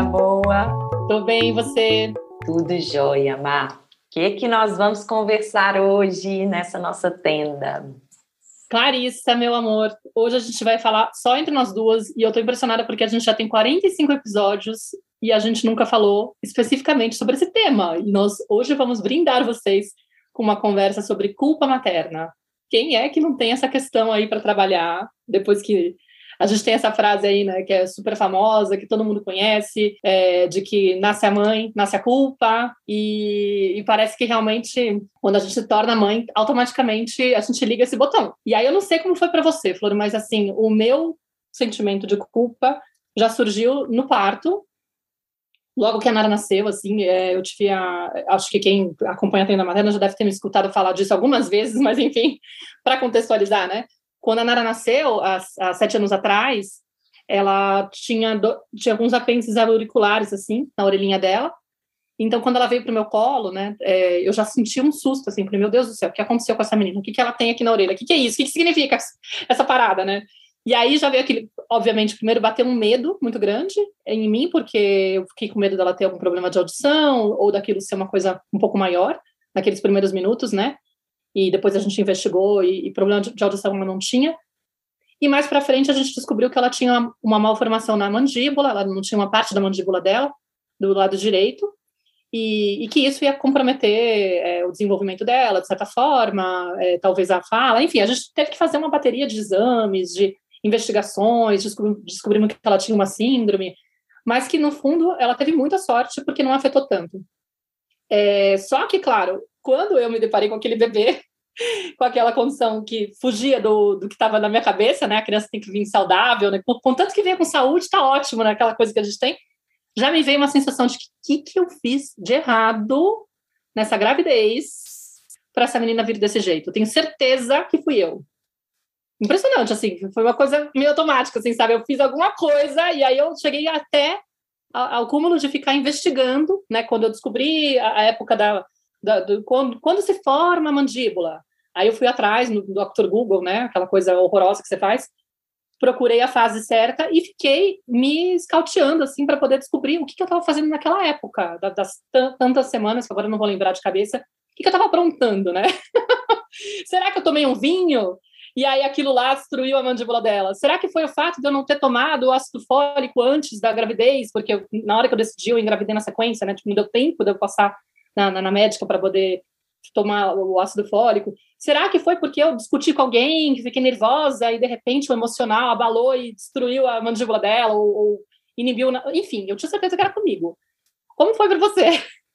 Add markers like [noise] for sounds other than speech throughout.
Tá boa? Tô bem, e você? Tudo jóia, Mar. O que, que nós vamos conversar hoje nessa nossa tenda? Clarissa, meu amor, hoje a gente vai falar só entre nós duas e eu tô impressionada porque a gente já tem 45 episódios e a gente nunca falou especificamente sobre esse tema. E nós hoje vamos brindar vocês com uma conversa sobre culpa materna. Quem é que não tem essa questão aí para trabalhar depois que a gente tem essa frase aí, né, que é super famosa, que todo mundo conhece, é, de que nasce a mãe, nasce a culpa, e, e, parece que realmente, quando a gente se torna mãe, automaticamente a gente liga esse botão. E aí eu não sei como foi para você, Flor, mas assim, o meu sentimento de culpa já surgiu no parto, logo que a Nara nasceu, assim, é, eu tive a. Acho que quem acompanha a Tenda Materna já deve ter me escutado falar disso algumas vezes, [laughs] mas enfim, para contextualizar, né? Quando a Nara nasceu, há, há sete anos atrás, ela tinha, do, tinha alguns apêndices auriculares, assim, na orelhinha dela. Então, quando ela veio para o meu colo, né, é, eu já senti um susto, assim, falei, meu Deus do céu, o que aconteceu com essa menina? O que, que ela tem aqui na orelha? O que, que é isso? O que, que significa essa parada, né? E aí já veio aquele, obviamente, primeiro bateu um medo muito grande em mim, porque eu fiquei com medo dela ter algum problema de audição, ou daquilo ser uma coisa um pouco maior, naqueles primeiros minutos, né? E depois a gente investigou e, e problema de, de audição ela não tinha. E mais para frente a gente descobriu que ela tinha uma malformação na mandíbula, ela não tinha uma parte da mandíbula dela, do lado direito, e, e que isso ia comprometer é, o desenvolvimento dela, de certa forma, é, talvez a fala, enfim, a gente teve que fazer uma bateria de exames, de investigações, descobrimos, descobrimos que ela tinha uma síndrome, mas que no fundo ela teve muita sorte porque não afetou tanto. É, só que, claro, quando eu me deparei com aquele bebê, [laughs] com aquela condição que fugia do, do que estava na minha cabeça, né? A criança tem que vir saudável, né? Contanto que venha com saúde, está ótimo, né? Aquela coisa que a gente tem. Já me veio uma sensação de que que, que eu fiz de errado nessa gravidez para essa menina vir desse jeito. Eu tenho certeza que fui eu. Impressionante, assim, foi uma coisa meio automática, assim, sabe? Eu fiz alguma coisa e aí eu cheguei até ao, cúmulo de ficar investigando, né? Quando eu descobri a, a época da, da, do, quando, quando se forma a mandíbula. Aí eu fui atrás no Dr. Google, né? Aquela coisa horrorosa que você faz. Procurei a fase certa e fiquei me escauteando, assim, para poder descobrir o que, que eu estava fazendo naquela época, das tantas semanas, que agora eu não vou lembrar de cabeça, o que, que eu estava aprontando, né? [laughs] Será que eu tomei um vinho? e aí aquilo lá destruiu a mandíbula dela. Será que foi o fato de eu não ter tomado o ácido fólico antes da gravidez? Porque eu, na hora que eu decidi, eu engravidei na sequência, né? Tipo, não deu tempo de eu passar na, na, na médica para poder tomar o ácido fólico. Será que foi porque eu discuti com alguém, que fiquei nervosa e de repente o emocional abalou e destruiu a mandíbula dela ou, ou inibiu? Na... Enfim, eu tinha certeza que era comigo. Como foi para você?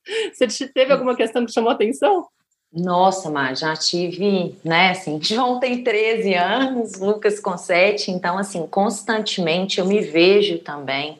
[laughs] Você teve alguma questão que chamou atenção? Nossa, Mar, já tive, né, assim, João tem 13 anos, Lucas com 7, então, assim, constantemente eu me vejo também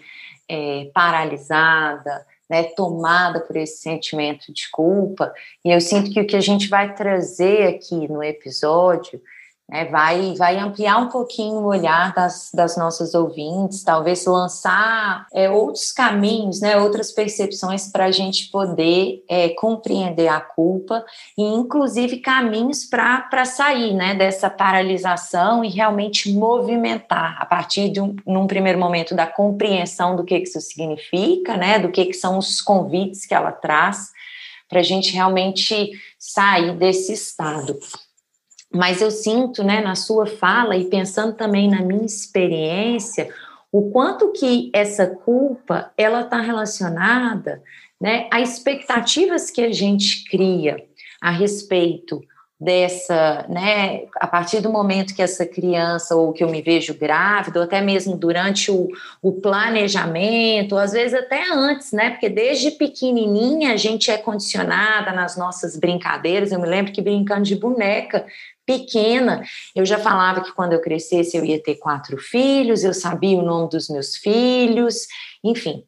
é, paralisada, né, tomada por esse sentimento de culpa, e eu sinto que o que a gente vai trazer aqui no episódio né, vai, vai ampliar um pouquinho o olhar das, das nossas ouvintes, talvez lançar é, outros caminhos, né, outras percepções para a gente poder é, compreender a culpa e, inclusive, caminhos para sair né, dessa paralisação e realmente movimentar a partir de um, num primeiro momento da compreensão do que, que isso significa, né, do que, que são os convites que ela traz para a gente realmente sair desse estado. Mas eu sinto, né, na sua fala e pensando também na minha experiência, o quanto que essa culpa ela está relacionada, né, a expectativas que a gente cria a respeito dessa, né, a partir do momento que essa criança ou que eu me vejo grávida, ou até mesmo durante o, o planejamento, às vezes até antes, né, porque desde pequenininha a gente é condicionada nas nossas brincadeiras, eu me lembro que brincando de boneca, pequena, eu já falava que quando eu crescesse eu ia ter quatro filhos, eu sabia o nome dos meus filhos, enfim,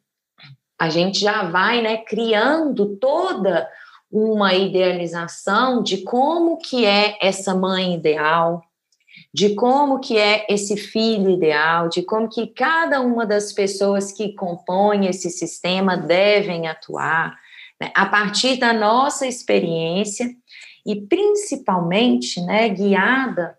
a gente já vai, né, criando toda uma idealização de como que é essa mãe ideal, de como que é esse filho ideal, de como que cada uma das pessoas que compõem esse sistema devem atuar, né, a partir da nossa experiência e principalmente, né, guiada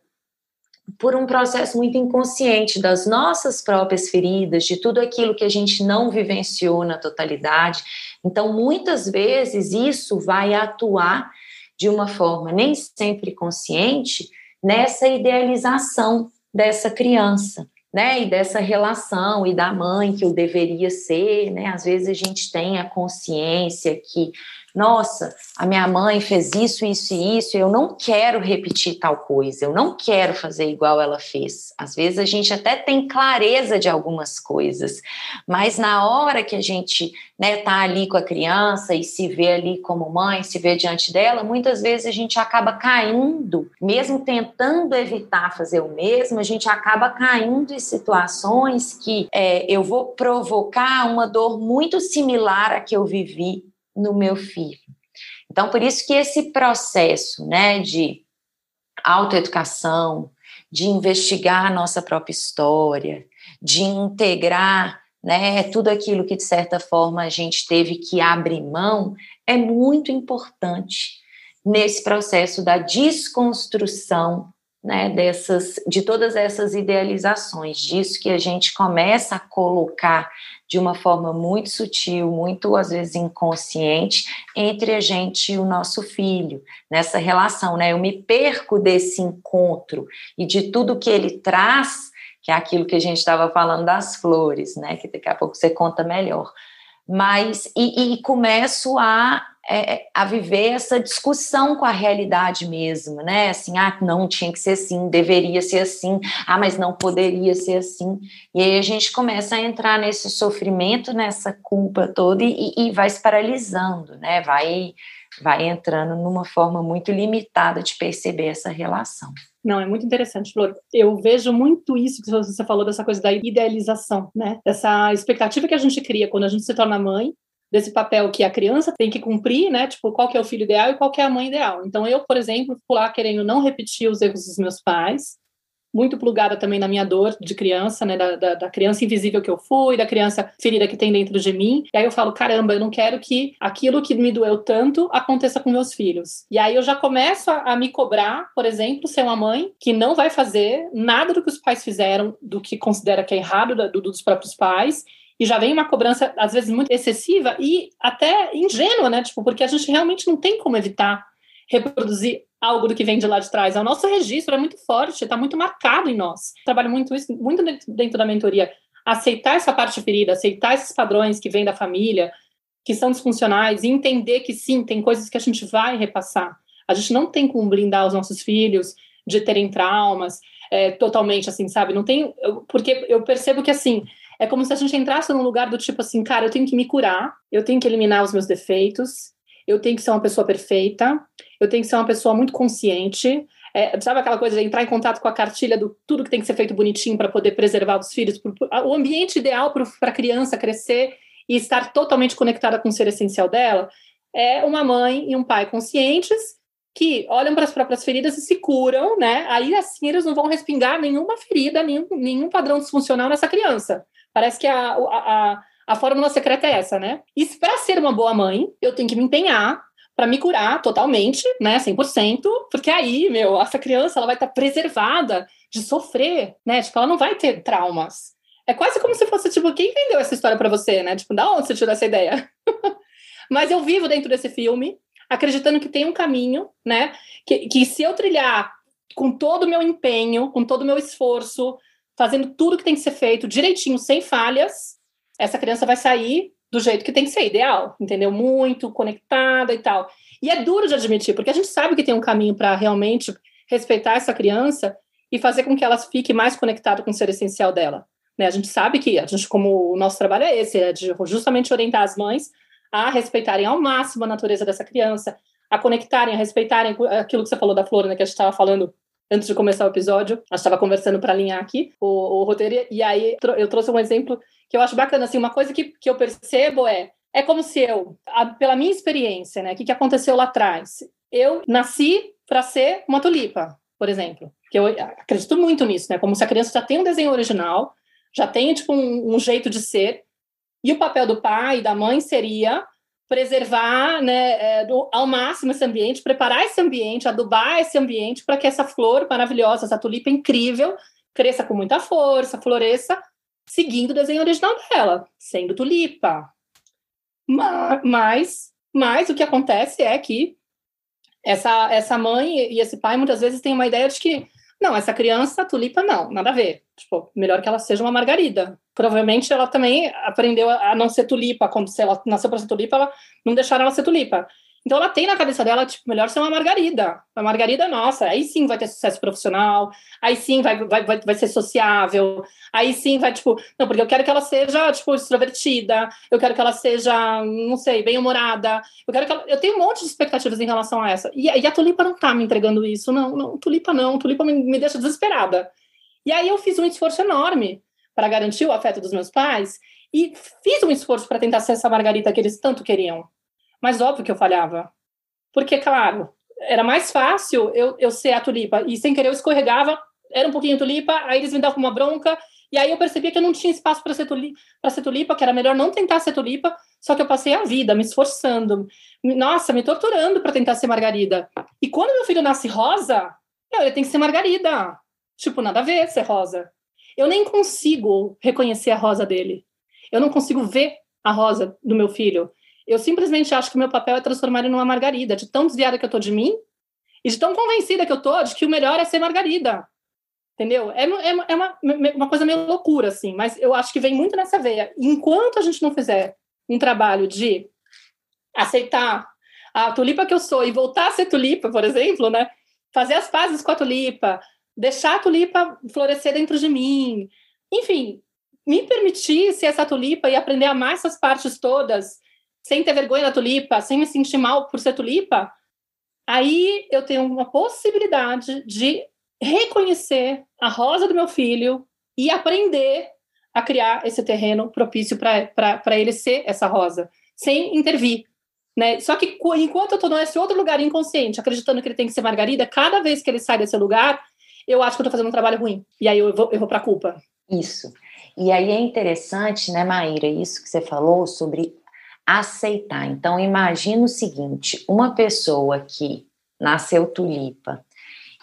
por um processo muito inconsciente das nossas próprias feridas, de tudo aquilo que a gente não vivenciou na totalidade. Então, muitas vezes isso vai atuar de uma forma nem sempre consciente nessa idealização dessa criança né, e dessa relação e da mãe que eu deveria ser, né? Às vezes a gente tem a consciência que nossa, a minha mãe fez isso, isso e isso, eu não quero repetir tal coisa, eu não quero fazer igual ela fez. Às vezes a gente até tem clareza de algumas coisas, mas na hora que a gente né, tá ali com a criança e se vê ali como mãe, se vê diante dela, muitas vezes a gente acaba caindo, mesmo tentando evitar fazer o mesmo, a gente acaba caindo em situações que é, eu vou provocar uma dor muito similar à que eu vivi no meu filho. Então, por isso que esse processo né, de autoeducação, de investigar a nossa própria história, de integrar né, tudo aquilo que, de certa forma, a gente teve que abrir mão, é muito importante nesse processo da desconstrução né, dessas, de todas essas idealizações, disso que a gente começa a colocar de uma forma muito sutil, muito às vezes inconsciente, entre a gente e o nosso filho, nessa relação, né? Eu me perco desse encontro e de tudo que ele traz, que é aquilo que a gente estava falando das flores, né? Que daqui a pouco você conta melhor. Mas, e, e começo a é, é, a viver essa discussão com a realidade mesmo, né? Assim, ah, não tinha que ser assim, deveria ser assim, ah, mas não poderia ser assim. E aí a gente começa a entrar nesse sofrimento, nessa culpa toda e, e vai se paralisando, né? Vai, vai entrando numa forma muito limitada de perceber essa relação. Não, é muito interessante, Flor. Eu vejo muito isso que você falou dessa coisa da idealização, né? Dessa expectativa que a gente cria quando a gente se torna mãe desse papel que a criança tem que cumprir, né? Tipo, qual que é o filho ideal e qual que é a mãe ideal. Então, eu, por exemplo, fico lá querendo não repetir os erros dos meus pais, muito plugada também na minha dor de criança, né? Da, da, da, criança invisível que eu fui, da criança ferida que tem dentro de mim. E aí eu falo, caramba, eu não quero que aquilo que me doeu tanto aconteça com meus filhos. E aí eu já começo a, a me cobrar, por exemplo, ser uma mãe que não vai fazer nada do que os pais fizeram, do que considera que é errado do, dos próprios pais, e já vem uma cobrança, às vezes, muito excessiva e até ingênua, né? Tipo, porque a gente realmente não tem como evitar reproduzir algo do que vem de lá de trás. O nosso registro é muito forte, está muito marcado em nós. Trabalho muito isso, muito dentro da mentoria. Aceitar essa parte ferida, aceitar esses padrões que vêm da família, que são disfuncionais, e entender que sim, tem coisas que a gente vai repassar. A gente não tem como blindar os nossos filhos de terem traumas é, totalmente, assim, sabe? Não tem. Porque eu percebo que, assim, é como se a gente entrasse num lugar do tipo assim, cara, eu tenho que me curar, eu tenho que eliminar os meus defeitos, eu tenho que ser uma pessoa perfeita, eu tenho que ser uma pessoa muito consciente. É, sabe aquela coisa de entrar em contato com a cartilha do tudo que tem que ser feito bonitinho para poder preservar os filhos? O ambiente ideal para a criança crescer e estar totalmente conectada com o ser essencial dela é uma mãe e um pai conscientes que olham para as próprias feridas e se curam, né? Aí assim eles não vão respingar nenhuma ferida, nenhum, nenhum padrão disfuncional nessa criança. Parece que a, a, a, fórmula secreta é essa, né? E para ser uma boa mãe, eu tenho que me empenhar para me curar totalmente, né, 100%, porque aí, meu, essa criança ela vai estar tá preservada de sofrer, né? Tipo, ela não vai ter traumas. É quase como se fosse tipo, quem vendeu essa história para você, né? Tipo, da onde você tirou essa ideia? [laughs] Mas eu vivo dentro desse filme, acreditando que tem um caminho, né? Que, que se eu trilhar com todo o meu empenho, com todo o meu esforço, fazendo tudo que tem que ser feito direitinho, sem falhas, essa criança vai sair do jeito que tem que ser, ideal, entendeu? Muito conectada e tal. E é duro de admitir, porque a gente sabe que tem um caminho para realmente respeitar essa criança e fazer com que ela fique mais conectada com o ser essencial dela. Né? A gente sabe que a gente, como o nosso trabalho é esse, é de justamente orientar as mães a respeitarem ao máximo a natureza dessa criança, a conectarem, a respeitarem aquilo que você falou da flor, né, que a gente estava falando antes de começar o episódio, a gente estava conversando para alinhar aqui o, o, roteiro, e aí eu trouxe um exemplo que eu acho bacana, assim, uma coisa que, que eu percebo é, é como se eu, a, pela minha experiência, né, o que, que aconteceu lá atrás, eu nasci para ser uma tulipa, por exemplo, que eu acredito muito nisso, né, como se a criança já tem um desenho original, já tem, tipo, um, um jeito de ser, e o papel do pai e da mãe seria preservar né, é, ao máximo esse ambiente, preparar esse ambiente, adubar esse ambiente para que essa flor maravilhosa, essa tulipa incrível, cresça com muita força, floresça, seguindo o desenho original dela, sendo tulipa. Mas, mas o que acontece é que essa, essa mãe e esse pai muitas vezes têm uma ideia de que não, essa criança, tulipa, não, nada a ver. Tipo, melhor que ela seja uma margarida. Provavelmente ela também aprendeu a não ser tulipa, se ela nasceu para ser tulipa, ela não deixaram ela ser tulipa. Então ela tem na cabeça dela, tipo, melhor ser uma margarida. A margarida nossa, aí sim vai ter sucesso profissional, aí sim vai, vai, vai, vai ser sociável, aí sim vai, tipo, não, porque eu quero que ela seja, tipo, extrovertida, eu quero que ela seja, não sei, bem-humorada, eu quero que ela... Eu tenho um monte de expectativas em relação a essa. E, e a Tulipa não tá me entregando isso, não, não, Tulipa não, Tulipa me, me deixa desesperada. E aí eu fiz um esforço enorme para garantir o afeto dos meus pais e fiz um esforço para tentar ser essa margarita que eles tanto queriam. Mas óbvio que eu falhava. Porque, claro, era mais fácil eu, eu ser a tulipa. E sem querer eu escorregava, era um pouquinho tulipa, aí eles me davam uma bronca. E aí eu percebia que eu não tinha espaço para ser, ser tulipa, que era melhor não tentar ser tulipa. Só que eu passei a vida me esforçando, nossa, me torturando para tentar ser margarida. E quando meu filho nasce rosa, ele tem que ser margarida. Tipo, nada a ver ser rosa. Eu nem consigo reconhecer a rosa dele. Eu não consigo ver a rosa do meu filho. Eu simplesmente acho que o meu papel é transformar ele numa margarida, de tão desviada que eu tô de mim e de tão convencida que eu tô de que o melhor é ser margarida. Entendeu? É, é, é uma, uma coisa meio loucura, assim, mas eu acho que vem muito nessa veia. Enquanto a gente não fizer um trabalho de aceitar a tulipa que eu sou e voltar a ser tulipa, por exemplo, né? Fazer as pazes com a tulipa, deixar a tulipa florescer dentro de mim, enfim, me permitir ser essa tulipa e aprender a amar essas partes todas sem ter vergonha da tulipa, sem me sentir mal por ser tulipa, aí eu tenho uma possibilidade de reconhecer a rosa do meu filho e aprender a criar esse terreno propício para ele ser essa rosa, sem intervir. Né? Só que enquanto eu estou nesse outro lugar inconsciente, acreditando que ele tem que ser margarida, cada vez que ele sai desse lugar, eu acho que eu estou fazendo um trabalho ruim. E aí eu vou, eu vou para a culpa. Isso. E aí é interessante, né, Maíra, isso que você falou sobre aceitar. Então, imagina o seguinte: uma pessoa que nasceu tulipa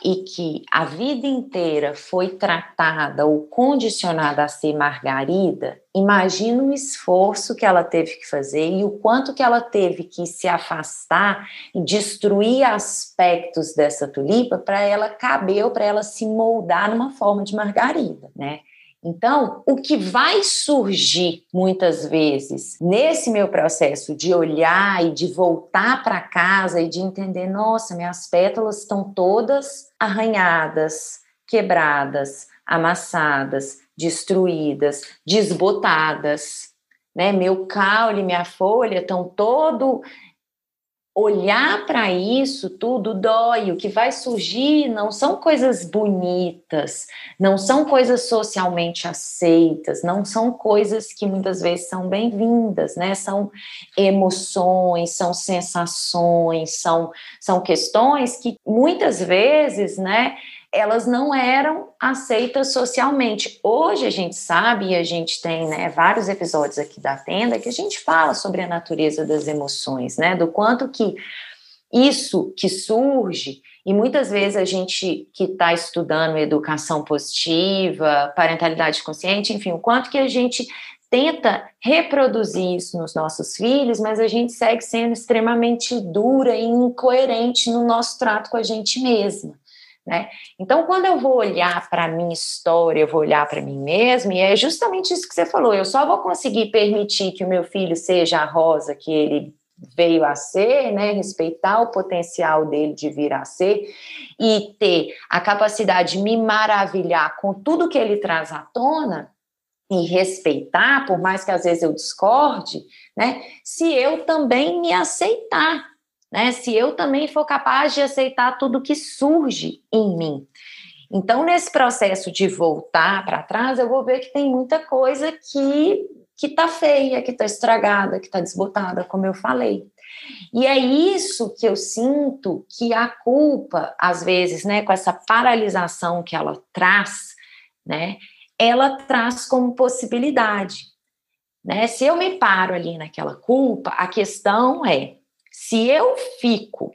e que a vida inteira foi tratada ou condicionada a ser margarida, imagina o esforço que ela teve que fazer e o quanto que ela teve que se afastar e destruir aspectos dessa tulipa para ela caber ou para ela se moldar numa forma de margarida, né? Então, o que vai surgir muitas vezes nesse meu processo de olhar e de voltar para casa e de entender, nossa, minhas pétalas estão todas arranhadas, quebradas, amassadas, destruídas, desbotadas, né? Meu caule, minha folha estão todo olhar para isso tudo dói. O que vai surgir não são coisas bonitas, não são coisas socialmente aceitas, não são coisas que muitas vezes são bem-vindas, né? São emoções, são sensações, são, são questões que muitas vezes, né? Elas não eram aceitas socialmente. Hoje a gente sabe, e a gente tem né, vários episódios aqui da tenda, que a gente fala sobre a natureza das emoções, né? Do quanto que isso que surge, e muitas vezes a gente que está estudando educação positiva, parentalidade consciente, enfim, o quanto que a gente tenta reproduzir isso nos nossos filhos, mas a gente segue sendo extremamente dura e incoerente no nosso trato com a gente mesma. Né? Então, quando eu vou olhar para a minha história, eu vou olhar para mim mesma, e é justamente isso que você falou: eu só vou conseguir permitir que o meu filho seja a rosa que ele veio a ser, né? respeitar o potencial dele de vir a ser e ter a capacidade de me maravilhar com tudo que ele traz à tona e respeitar, por mais que às vezes eu discorde, né? se eu também me aceitar né? Se eu também for capaz de aceitar tudo que surge em mim. Então, nesse processo de voltar para trás, eu vou ver que tem muita coisa que que tá feia, que tá estragada, que tá desbotada, como eu falei. E é isso que eu sinto que a culpa, às vezes, né, com essa paralisação que ela traz, né, ela traz como possibilidade. Né? Se eu me paro ali naquela culpa, a questão é: se eu fico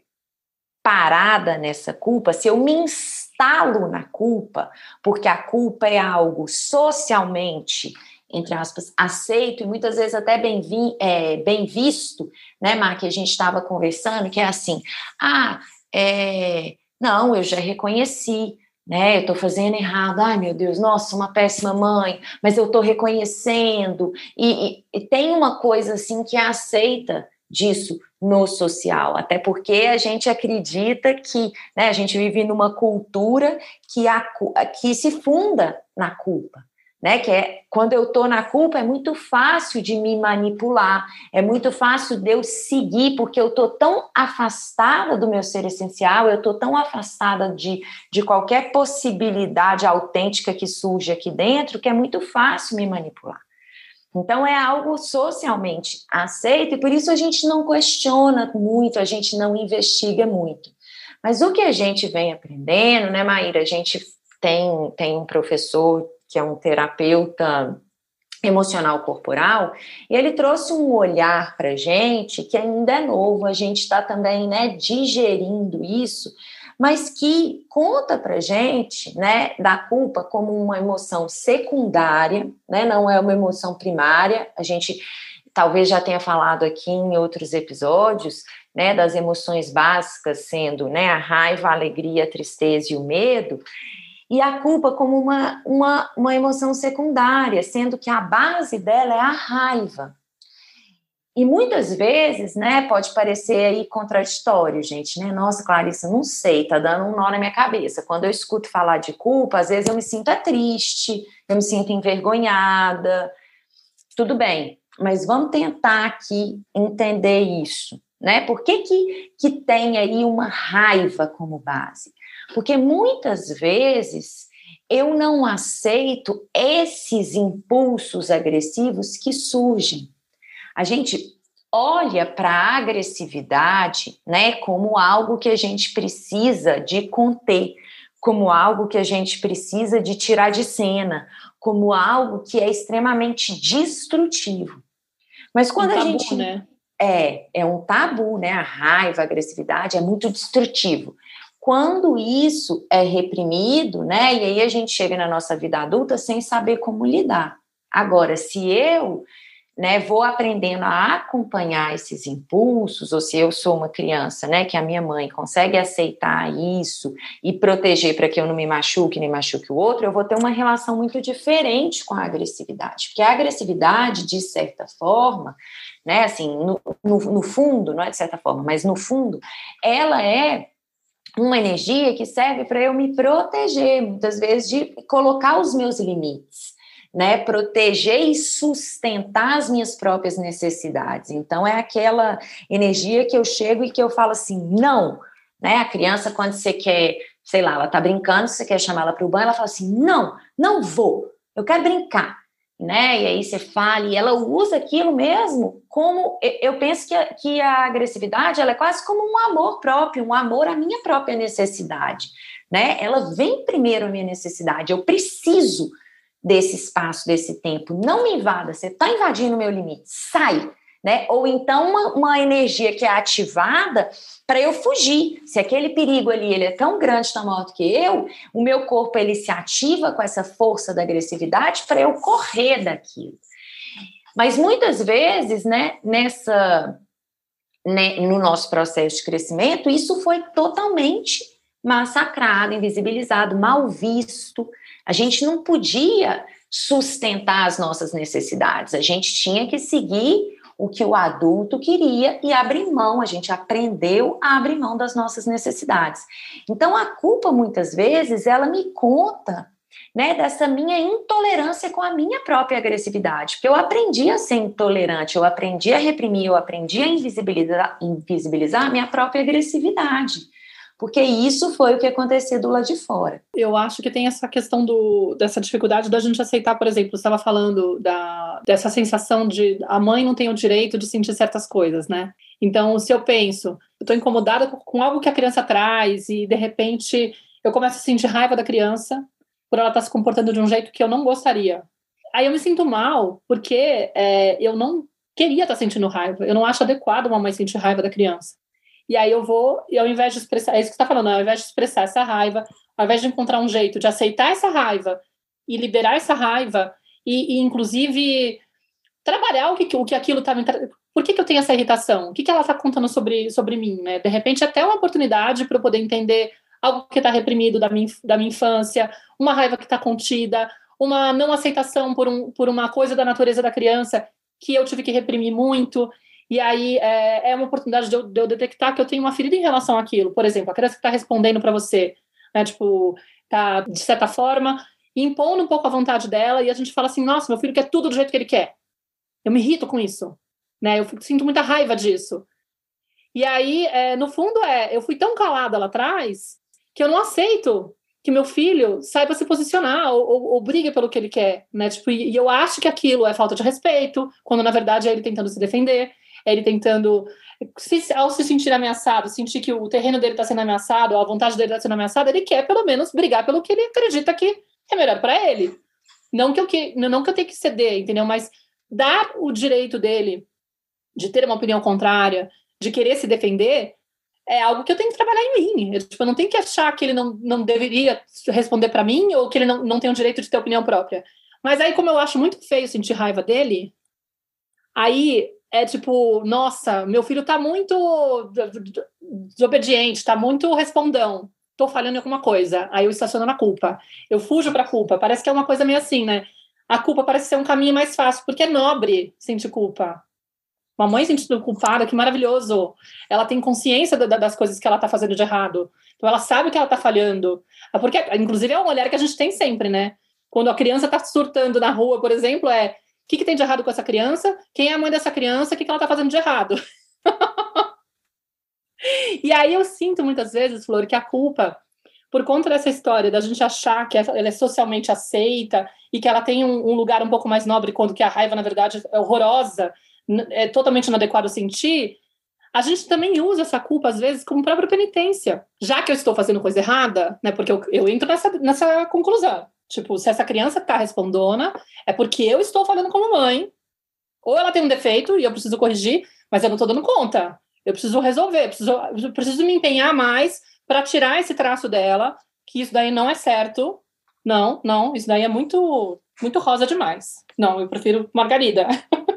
parada nessa culpa, se eu me instalo na culpa, porque a culpa é algo socialmente, entre aspas, aceito e muitas vezes até bem, vi, é, bem visto, né, Mar, que a gente estava conversando, que é assim: ah, é, não, eu já reconheci, né? Eu estou fazendo errado, ai meu Deus, nossa, uma péssima mãe, mas eu estou reconhecendo. E, e, e, tem uma coisa assim que é aceita disso no social, até porque a gente acredita que né, a gente vive numa cultura que, a, que se funda na culpa né? Que é quando eu estou na culpa, é muito fácil de me manipular, é muito fácil de eu seguir, porque eu estou tão afastada do meu ser essencial, eu estou tão afastada de, de qualquer possibilidade autêntica que surge aqui dentro, que é muito fácil me manipular. Então é algo socialmente aceito e por isso a gente não questiona muito, a gente não investiga muito. Mas o que a gente vem aprendendo, né, Maíra? A gente tem, tem um professor que é um terapeuta emocional corporal, e ele trouxe um olhar para gente que ainda é novo, a gente está também né, digerindo isso, mas que conta para gente né, da culpa como uma emoção secundária, né, não é uma emoção primária, a gente talvez já tenha falado aqui em outros episódios, né, das emoções básicas sendo né, a raiva, a alegria, a tristeza e o medo, e a culpa como uma, uma, uma emoção secundária, sendo que a base dela é a raiva. E muitas vezes, né, pode parecer aí contraditório, gente, né? Nossa, Clarissa, não sei, tá dando um nó na minha cabeça. Quando eu escuto falar de culpa, às vezes eu me sinto triste, eu me sinto envergonhada. Tudo bem, mas vamos tentar aqui entender isso, né? Por que que, que tem aí uma raiva como base? Porque muitas vezes eu não aceito esses impulsos agressivos que surgem. A gente olha para a agressividade, né, como algo que a gente precisa de conter, como algo que a gente precisa de tirar de cena, como algo que é extremamente destrutivo. Mas quando um tabu, a gente né? é é um tabu, né? A raiva, a agressividade é muito destrutivo. Quando isso é reprimido, né? E aí a gente chega na nossa vida adulta sem saber como lidar. Agora, se eu né, vou aprendendo a acompanhar esses impulsos, ou se eu sou uma criança, né, que a minha mãe consegue aceitar isso e proteger para que eu não me machuque nem machuque o outro, eu vou ter uma relação muito diferente com a agressividade, porque a agressividade, de certa forma, né, assim, no, no, no fundo, não é de certa forma, mas no fundo, ela é uma energia que serve para eu me proteger, muitas vezes, de colocar os meus limites, né? Proteger e sustentar as minhas próprias necessidades. Então, é aquela energia que eu chego e que eu falo assim: não, né? A criança, quando você quer, sei lá, ela tá brincando, você quer chamar ela para o banho, ela fala assim: não, não vou, eu quero brincar né? E aí você fala, e ela usa aquilo mesmo como eu penso que a, que a agressividade ela é quase como um amor próprio, um amor à minha própria necessidade, né? Ela vem primeiro a minha necessidade, eu preciso desse espaço, desse tempo. Não me invada, você está invadindo o meu limite, sai né? Ou então uma, uma energia que é ativada para eu fugir. Se aquele perigo ali ele é tão grande, tão maior do que eu, o meu corpo ele se ativa com essa força da agressividade para eu correr daquilo. Mas muitas vezes, né, nessa né, no nosso processo de crescimento, isso foi totalmente massacrado, invisibilizado, mal visto. A gente não podia sustentar as nossas necessidades, a gente tinha que seguir o que o adulto queria e abrir mão, a gente aprendeu a abrir mão das nossas necessidades. Então a culpa muitas vezes ela me conta né, dessa minha intolerância com a minha própria agressividade, porque eu aprendi a ser intolerante, eu aprendi a reprimir, eu aprendi a invisibilizar, invisibilizar a minha própria agressividade porque isso foi o que aconteceu do lado de fora. Eu acho que tem essa questão do, dessa dificuldade da gente aceitar, por exemplo, estava falando da, dessa sensação de a mãe não tem o direito de sentir certas coisas, né? Então, se eu penso, eu estou incomodada com algo que a criança traz e de repente eu começo a sentir raiva da criança por ela estar tá se comportando de um jeito que eu não gostaria. aí eu me sinto mal, porque é, eu não queria estar sentindo raiva. Eu não acho adequado uma mãe sentir raiva da criança. E aí eu vou, e ao invés de expressar, é isso que você está falando, ao invés de expressar essa raiva, ao invés de encontrar um jeito de aceitar essa raiva e liberar essa raiva, e, e inclusive trabalhar o que, o que aquilo está me. Por que, que eu tenho essa irritação? O que, que ela está contando sobre, sobre mim? Né? De repente, até uma oportunidade para eu poder entender algo que está reprimido da minha, da minha infância, uma raiva que está contida, uma não aceitação por, um, por uma coisa da natureza da criança que eu tive que reprimir muito. E aí é, é uma oportunidade de eu, de eu, detectar que eu tenho uma ferida em relação àquilo. Por exemplo, a criança que está respondendo para você, né, tipo, tá, de certa forma, impondo um pouco a vontade dela, e a gente fala assim, nossa, meu filho quer tudo do jeito que ele quer. Eu me irrito com isso. Né? Eu sinto muita raiva disso. E aí, é, no fundo, é, eu fui tão calada lá atrás que eu não aceito que meu filho saiba se posicionar ou, ou, ou brigue pelo que ele quer, né? Tipo, e, e, eu acho que aquilo é falta de respeito, quando na verdade é ele tentando se defender ele tentando, se, ao se sentir ameaçado, sentir que o terreno dele está sendo ameaçado, a vontade dele está sendo ameaçada, ele quer pelo menos brigar pelo que ele acredita que é melhor para ele. Não que, eu que, não que eu tenha que ceder, entendeu? Mas dar o direito dele de ter uma opinião contrária, de querer se defender, é algo que eu tenho que trabalhar em mim. Eu, tipo, eu não tenho que achar que ele não, não deveria responder para mim ou que ele não, não tem o direito de ter opinião própria. Mas aí, como eu acho muito feio sentir raiva dele, aí é tipo, nossa, meu filho tá muito desobediente, tá muito respondão. Tô falhando em alguma coisa. Aí eu estaciono na culpa. Eu fujo pra culpa. Parece que é uma coisa meio assim, né? A culpa parece ser um caminho mais fácil, porque é nobre sentir culpa. Uma mãe sentindo culpada, que maravilhoso. Ela tem consciência das coisas que ela tá fazendo de errado. Então ela sabe que ela tá falhando. Porque, inclusive, é um olhar que a gente tem sempre, né? Quando a criança tá surtando na rua, por exemplo, é que, que tem de errado com essa criança? Quem é a mãe dessa criança? O que, que ela está fazendo de errado? [laughs] e aí eu sinto muitas vezes, Flor, que a culpa, por conta dessa história da gente achar que ela é socialmente aceita e que ela tem um, um lugar um pouco mais nobre, quando que a raiva, na verdade, é horrorosa, é totalmente inadequado sentir, a gente também usa essa culpa, às vezes, como própria penitência. Já que eu estou fazendo coisa errada, né? Porque eu, eu entro nessa, nessa conclusão. Tipo, se essa criança tá respondona, é porque eu estou falando como mãe. Ou ela tem um defeito e eu preciso corrigir, mas eu não estou dando conta. Eu preciso resolver, eu preciso, preciso me empenhar mais para tirar esse traço dela, que isso daí não é certo. Não, não, isso daí é muito, muito rosa demais. Não, eu prefiro margarida. [laughs]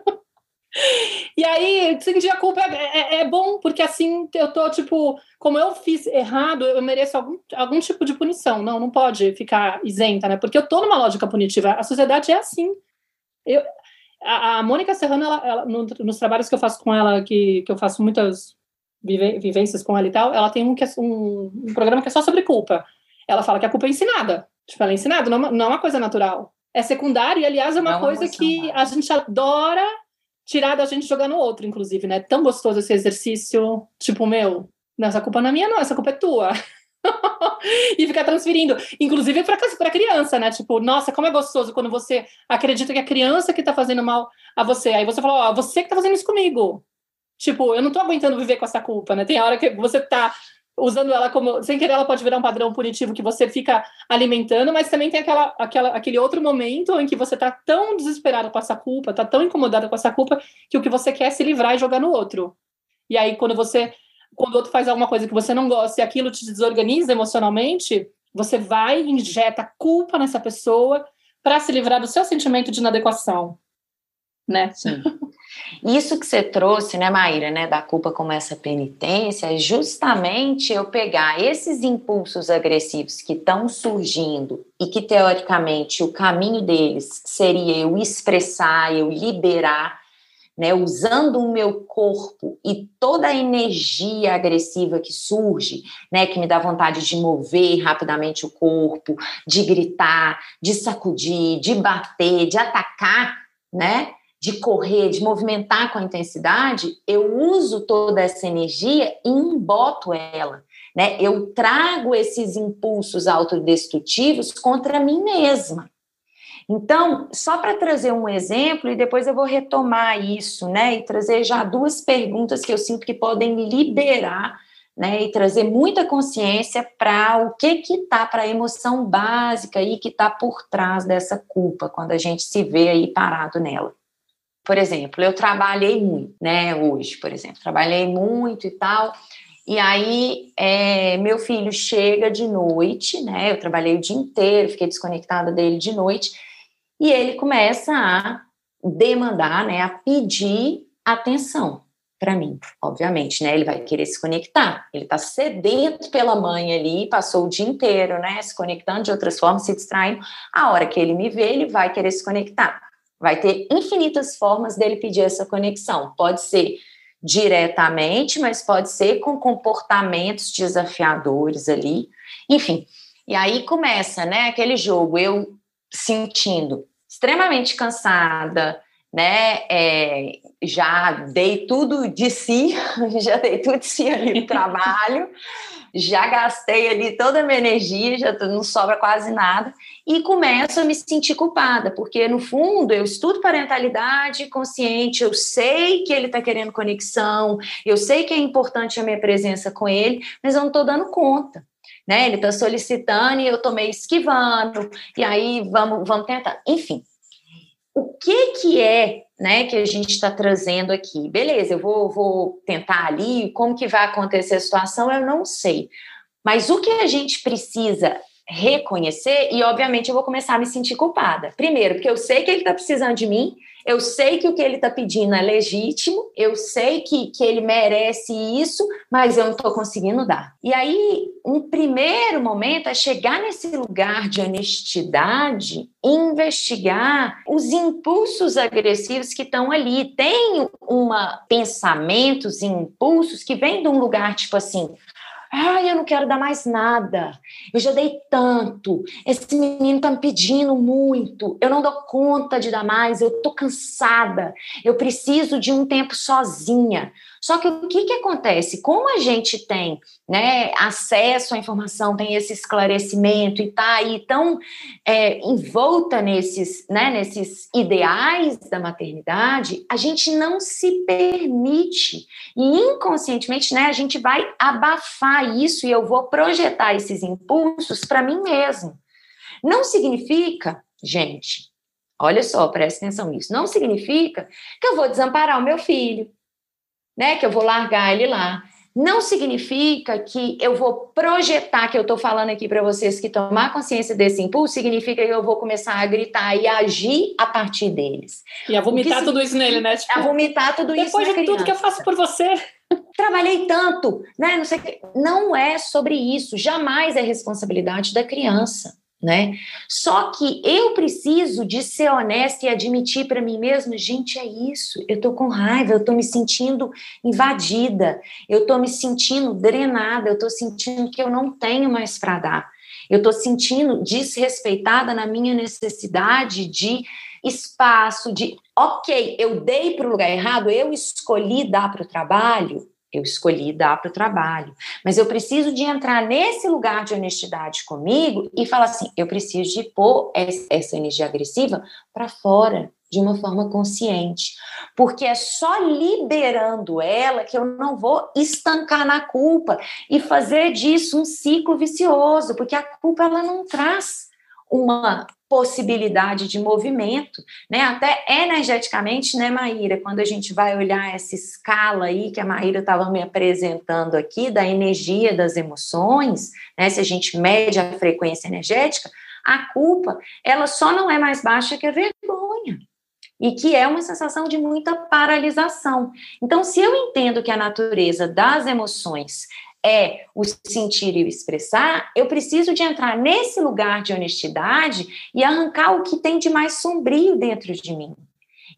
[laughs] E aí, sentir a culpa é, é, é, bom, porque assim eu tô, tipo, como eu fiz errado, eu mereço algum, algum tipo de punição. Não, não pode ficar isenta, né? Porque eu tô numa lógica punitiva. A sociedade é assim. Eu, a, a Mônica Serrano, ela, ela no, nos trabalhos que eu faço com ela, que, que eu faço muitas vive, vivências com ela e tal, ela tem um, que é, um, um programa que é só sobre culpa. Ela fala que a culpa é ensinada. Tipo, ela é ensinada, não, é não é uma coisa natural. É secundário e, aliás, é uma, é uma coisa que a gente adora tirar da gente jogar no outro, inclusive, né? Tão gostoso esse exercício, tipo, meu, não, essa culpa não é minha, não, essa culpa é tua. [laughs] e ficar transferindo, inclusive para criança, né? Tipo, nossa, como é gostoso quando você acredita que a criança que tá fazendo mal a você, aí você fala, ó, oh, você que tá fazendo isso comigo. Tipo, eu não tô aguentando viver com essa culpa, né? Tem hora que você tá usando ela como. Sem querer, ela pode virar um padrão punitivo que você fica alimentando, mas também tem aquela, aquela, aquele outro momento em que você está tão desesperado com essa culpa, está tão incomodado com essa culpa, que o que você quer é se livrar e jogar no outro. E aí, quando você. Quando o outro faz alguma coisa que você não gosta e aquilo te desorganiza emocionalmente, você vai injeta culpa nessa pessoa para se livrar do seu sentimento de inadequação. Né? Sim. Isso que você trouxe, né, Maíra, né, da culpa como essa penitência, é justamente eu pegar esses impulsos agressivos que estão surgindo e que, teoricamente, o caminho deles seria eu expressar, eu liberar, né, usando o meu corpo e toda a energia agressiva que surge, né, que me dá vontade de mover rapidamente o corpo, de gritar, de sacudir, de bater, de atacar, né? De correr, de movimentar com a intensidade, eu uso toda essa energia e emboto ela. Né? Eu trago esses impulsos autodestrutivos contra mim mesma. Então, só para trazer um exemplo, e depois eu vou retomar isso, né? E trazer já duas perguntas que eu sinto que podem liberar né, e trazer muita consciência para o que que tá para a emoção básica aí que está por trás dessa culpa quando a gente se vê aí parado nela. Por exemplo, eu trabalhei muito, né, hoje, por exemplo, trabalhei muito e tal, e aí é, meu filho chega de noite, né, eu trabalhei o dia inteiro, fiquei desconectada dele de noite, e ele começa a demandar, né, a pedir atenção para mim, obviamente, né? Ele vai querer se conectar. Ele está sedento pela mãe ali, passou o dia inteiro, né? Se conectando de outras formas, se distraindo. A hora que ele me vê, ele vai querer se conectar. Vai ter infinitas formas dele pedir essa conexão. Pode ser diretamente, mas pode ser com comportamentos desafiadores ali. Enfim. E aí começa, né? Aquele jogo, eu sentindo extremamente cansada, né? É, já dei tudo de si, [laughs] já dei tudo de si ali no trabalho, já gastei ali toda a minha energia, já não sobra quase nada, e começo a me sentir culpada, porque no fundo eu estudo parentalidade consciente, eu sei que ele está querendo conexão, eu sei que é importante a minha presença com ele, mas eu não estou dando conta. Né, ele está solicitando e eu estou meio esquivando, e aí vamos, vamos tentar. Enfim, o que que é né, que a gente está trazendo aqui? Beleza, eu vou, vou tentar ali, como que vai acontecer a situação, eu não sei. Mas o que a gente precisa reconhecer, e obviamente eu vou começar a me sentir culpada. Primeiro, porque eu sei que ele está precisando de mim, eu sei que o que ele está pedindo é legítimo, eu sei que, que ele merece isso, mas eu não estou conseguindo dar. E aí, um primeiro momento é chegar nesse lugar de honestidade investigar os impulsos agressivos que estão ali. Tem uma pensamentos e impulsos que vêm de um lugar tipo assim: Ai, eu não quero dar mais nada. Eu já dei tanto. Esse menino tá me pedindo muito. Eu não dou conta de dar mais. Eu tô cansada. Eu preciso de um tempo sozinha. Só que o que, que acontece? Como a gente tem né, acesso à informação, tem esse esclarecimento e está aí tão é, envolta nesses, né, nesses ideais da maternidade, a gente não se permite. E inconscientemente né, a gente vai abafar isso e eu vou projetar esses impulsos para mim mesmo. Não significa, gente, olha só, presta atenção nisso, não significa que eu vou desamparar o meu filho né? Que eu vou largar ele lá. Não significa que eu vou projetar, que eu estou falando aqui para vocês, que tomar consciência desse impulso significa que eu vou começar a gritar e agir a partir deles. E a vomitar tudo isso nele, né? Tipo, a vomitar tudo depois isso Depois de tudo que eu faço por você. Trabalhei tanto, né? Não sei Não é sobre isso. Jamais é responsabilidade da criança né? Só que eu preciso de ser honesta e admitir para mim mesma, gente, é isso. Eu tô com raiva, eu tô me sentindo invadida, eu tô me sentindo drenada, eu tô sentindo que eu não tenho mais para dar. Eu tô sentindo desrespeitada na minha necessidade de espaço, de, OK, eu dei para o lugar errado, eu escolhi dar para o trabalho, eu escolhi dar para o trabalho. Mas eu preciso de entrar nesse lugar de honestidade comigo e falar assim: eu preciso de pôr essa energia agressiva para fora de uma forma consciente. Porque é só liberando ela que eu não vou estancar na culpa e fazer disso um ciclo vicioso, porque a culpa ela não traz uma possibilidade de movimento, né? Até energeticamente, né, Maíra? Quando a gente vai olhar essa escala aí que a Maíra estava me apresentando aqui, da energia das emoções, né? Se a gente mede a frequência energética, a culpa, ela só não é mais baixa que a vergonha. E que é uma sensação de muita paralisação. Então, se eu entendo que a natureza das emoções é o sentir e o expressar, eu preciso de entrar nesse lugar de honestidade e arrancar o que tem de mais sombrio dentro de mim.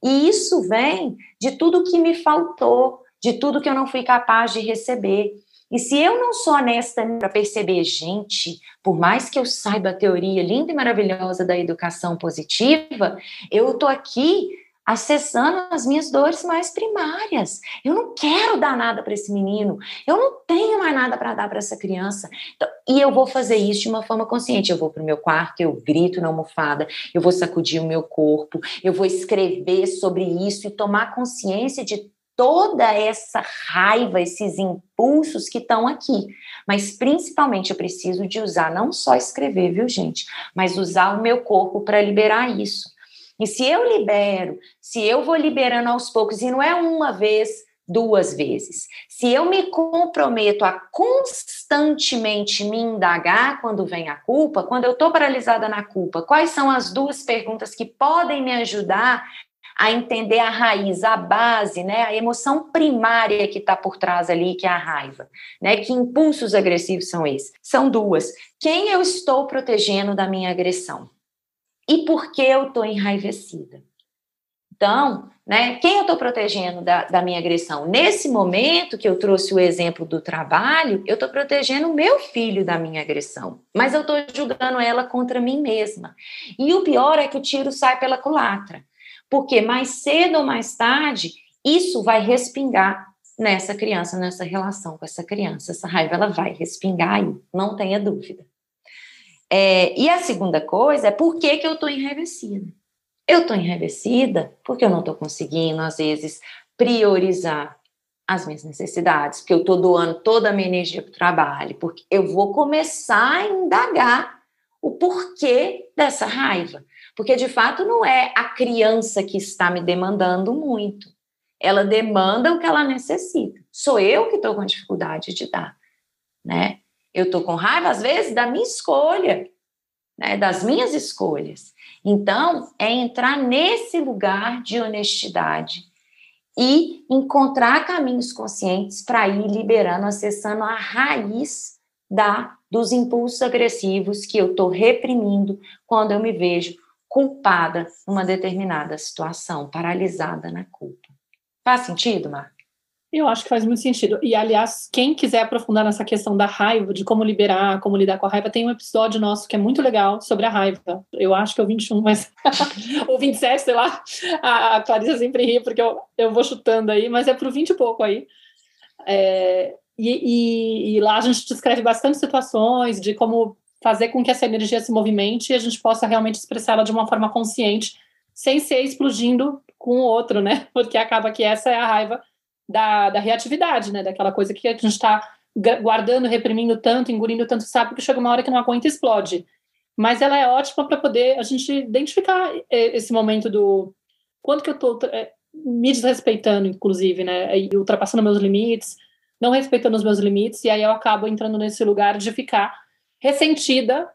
E isso vem de tudo que me faltou, de tudo que eu não fui capaz de receber. E se eu não sou honesta para perceber, gente, por mais que eu saiba a teoria linda e maravilhosa da educação positiva, eu estou aqui acessando as minhas dores mais primárias. Eu não quero dar nada para esse menino, eu não tenho mais nada para dar para essa criança. Então, e eu vou fazer isso de uma forma consciente. Eu vou para o meu quarto, eu grito na almofada, eu vou sacudir o meu corpo, eu vou escrever sobre isso e tomar consciência de toda essa raiva, esses impulsos que estão aqui. Mas principalmente eu preciso de usar não só escrever, viu, gente, mas usar o meu corpo para liberar isso. E se eu libero, se eu vou liberando aos poucos, e não é uma vez, duas vezes. Se eu me comprometo a constantemente me indagar quando vem a culpa, quando eu estou paralisada na culpa, quais são as duas perguntas que podem me ajudar a entender a raiz, a base, né, a emoção primária que está por trás ali, que é a raiva, né? Que impulsos agressivos são esses? São duas. Quem eu estou protegendo da minha agressão? E por que eu estou enraivecida? Então, né, quem eu estou protegendo da, da, minha agressão? Nesse momento que eu trouxe o exemplo do trabalho, eu estou protegendo o meu filho da minha agressão, mas eu estou julgando ela contra mim mesma. E o pior é que o tiro sai pela culatra, porque mais cedo ou mais tarde, isso vai respingar nessa criança, nessa relação com essa criança. Essa raiva ela vai respingar aí, não tenha dúvida. É, e a segunda coisa é por que, que eu estou enraivecida? Eu estou enraivecida porque eu não estou conseguindo, às vezes, priorizar as minhas necessidades, porque eu estou doando toda a minha energia para o trabalho, porque eu vou começar a indagar o porquê dessa raiva. Porque, de fato, não é a criança que está me demandando muito. Ela demanda o que ela necessita. Sou eu que estou com dificuldade de dar, né? Eu estou com raiva, às vezes, da minha escolha, né? das minhas escolhas. Então, é entrar nesse lugar de honestidade e encontrar caminhos conscientes para ir liberando, acessando a raiz da dos impulsos agressivos que eu estou reprimindo quando eu me vejo culpada numa determinada situação, paralisada na culpa. Faz sentido, Marco? Eu acho que faz muito sentido. E, aliás, quem quiser aprofundar nessa questão da raiva, de como liberar, como lidar com a raiva, tem um episódio nosso que é muito legal sobre a raiva. Eu acho que é o 21, mas. [laughs] ou 27, sei lá. A, Clarissa sempre ri, porque eu, eu vou chutando aí, mas é pro 20 e pouco aí. É, e, e, e lá a gente descreve bastante situações de como fazer com que essa energia se movimente e a gente possa realmente expressá-la de uma forma consciente, sem ser explodindo com o outro, né? Porque acaba que essa é a raiva da, da reatividade, né? Daquela coisa que a gente está guardando, reprimindo tanto, engolindo tanto sapo que chega uma hora que não aguenta e explode. Mas ela é ótima para poder a gente identificar esse momento do quanto que eu estou é, me desrespeitando, inclusive, né? E ultrapassando meus limites, não respeitando os meus limites, e aí eu acabo entrando nesse lugar de ficar ressentida,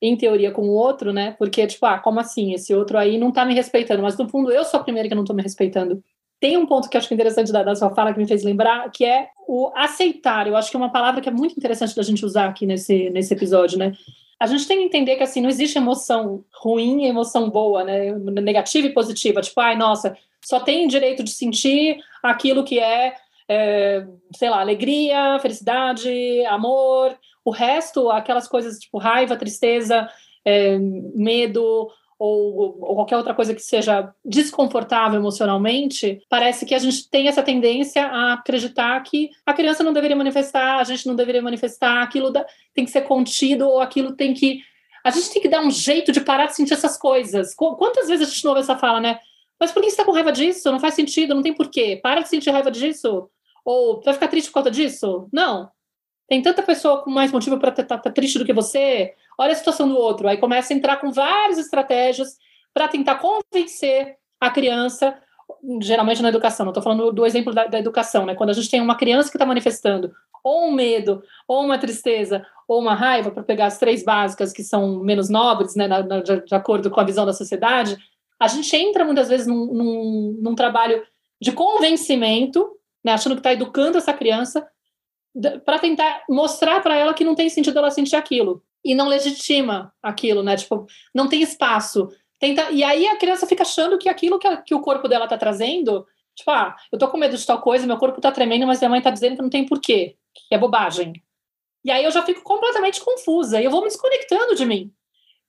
em teoria, com o outro, né? Porque, tipo, ah, como assim? Esse outro aí não tá me respeitando, mas no fundo eu sou a primeira que não tô me respeitando. Tem um ponto que eu acho é interessante da, da sua fala que me fez lembrar, que é o aceitar. Eu acho que é uma palavra que é muito interessante da gente usar aqui nesse, nesse episódio, né? A gente tem que entender que assim não existe emoção ruim e emoção boa, né? Negativa e positiva. Tipo, ai, nossa, só tem direito de sentir aquilo que é, é sei lá, alegria, felicidade, amor. O resto, aquelas coisas tipo raiva, tristeza, é, medo, ou, ou, qualquer outra coisa que seja desconfortável emocionalmente, parece que a gente tem essa tendência a acreditar que a criança não deveria manifestar, a gente não deveria manifestar, aquilo da, tem que ser contido, ou aquilo tem que. A gente tem que dar um jeito de parar de sentir essas coisas. Quantas vezes a gente não ouve essa fala, né? Mas por que você está com raiva disso? Não faz sentido, não tem porquê. Para de sentir raiva disso. Ou vai ficar triste por causa disso? Não. Tem tanta pessoa com mais motivo para estar tá, tá triste do que você olha a situação do outro. Aí começa a entrar com várias estratégias para tentar convencer a criança, geralmente na educação, não estou falando do exemplo da, da, educação, né? Quando a gente tem uma criança que está manifestando ou um medo, ou uma tristeza, ou uma raiva, para pegar as três básicas que são menos nobres, né, na, na, de, acordo com a visão da sociedade, a gente entra muitas vezes num, num, num trabalho de convencimento, né, achando que está educando essa criança, para tentar mostrar para ela que não tem sentido ela sentir aquilo e não legitima aquilo, né? Tipo, não tem espaço. Tenta... E aí a criança fica achando que aquilo que, a, que o corpo dela tá trazendo, tipo, ah, eu tô com medo de tal coisa, meu corpo tá tremendo, mas minha mãe tá dizendo que não tem porquê, que é bobagem. E aí eu já fico completamente confusa e eu vou me desconectando de mim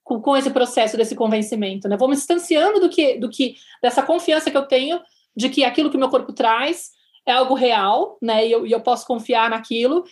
com, com esse processo desse convencimento, né? Vou me distanciando do que, do que dessa confiança que eu tenho de que aquilo que meu corpo traz é algo real, né? E eu, e eu posso confiar naquilo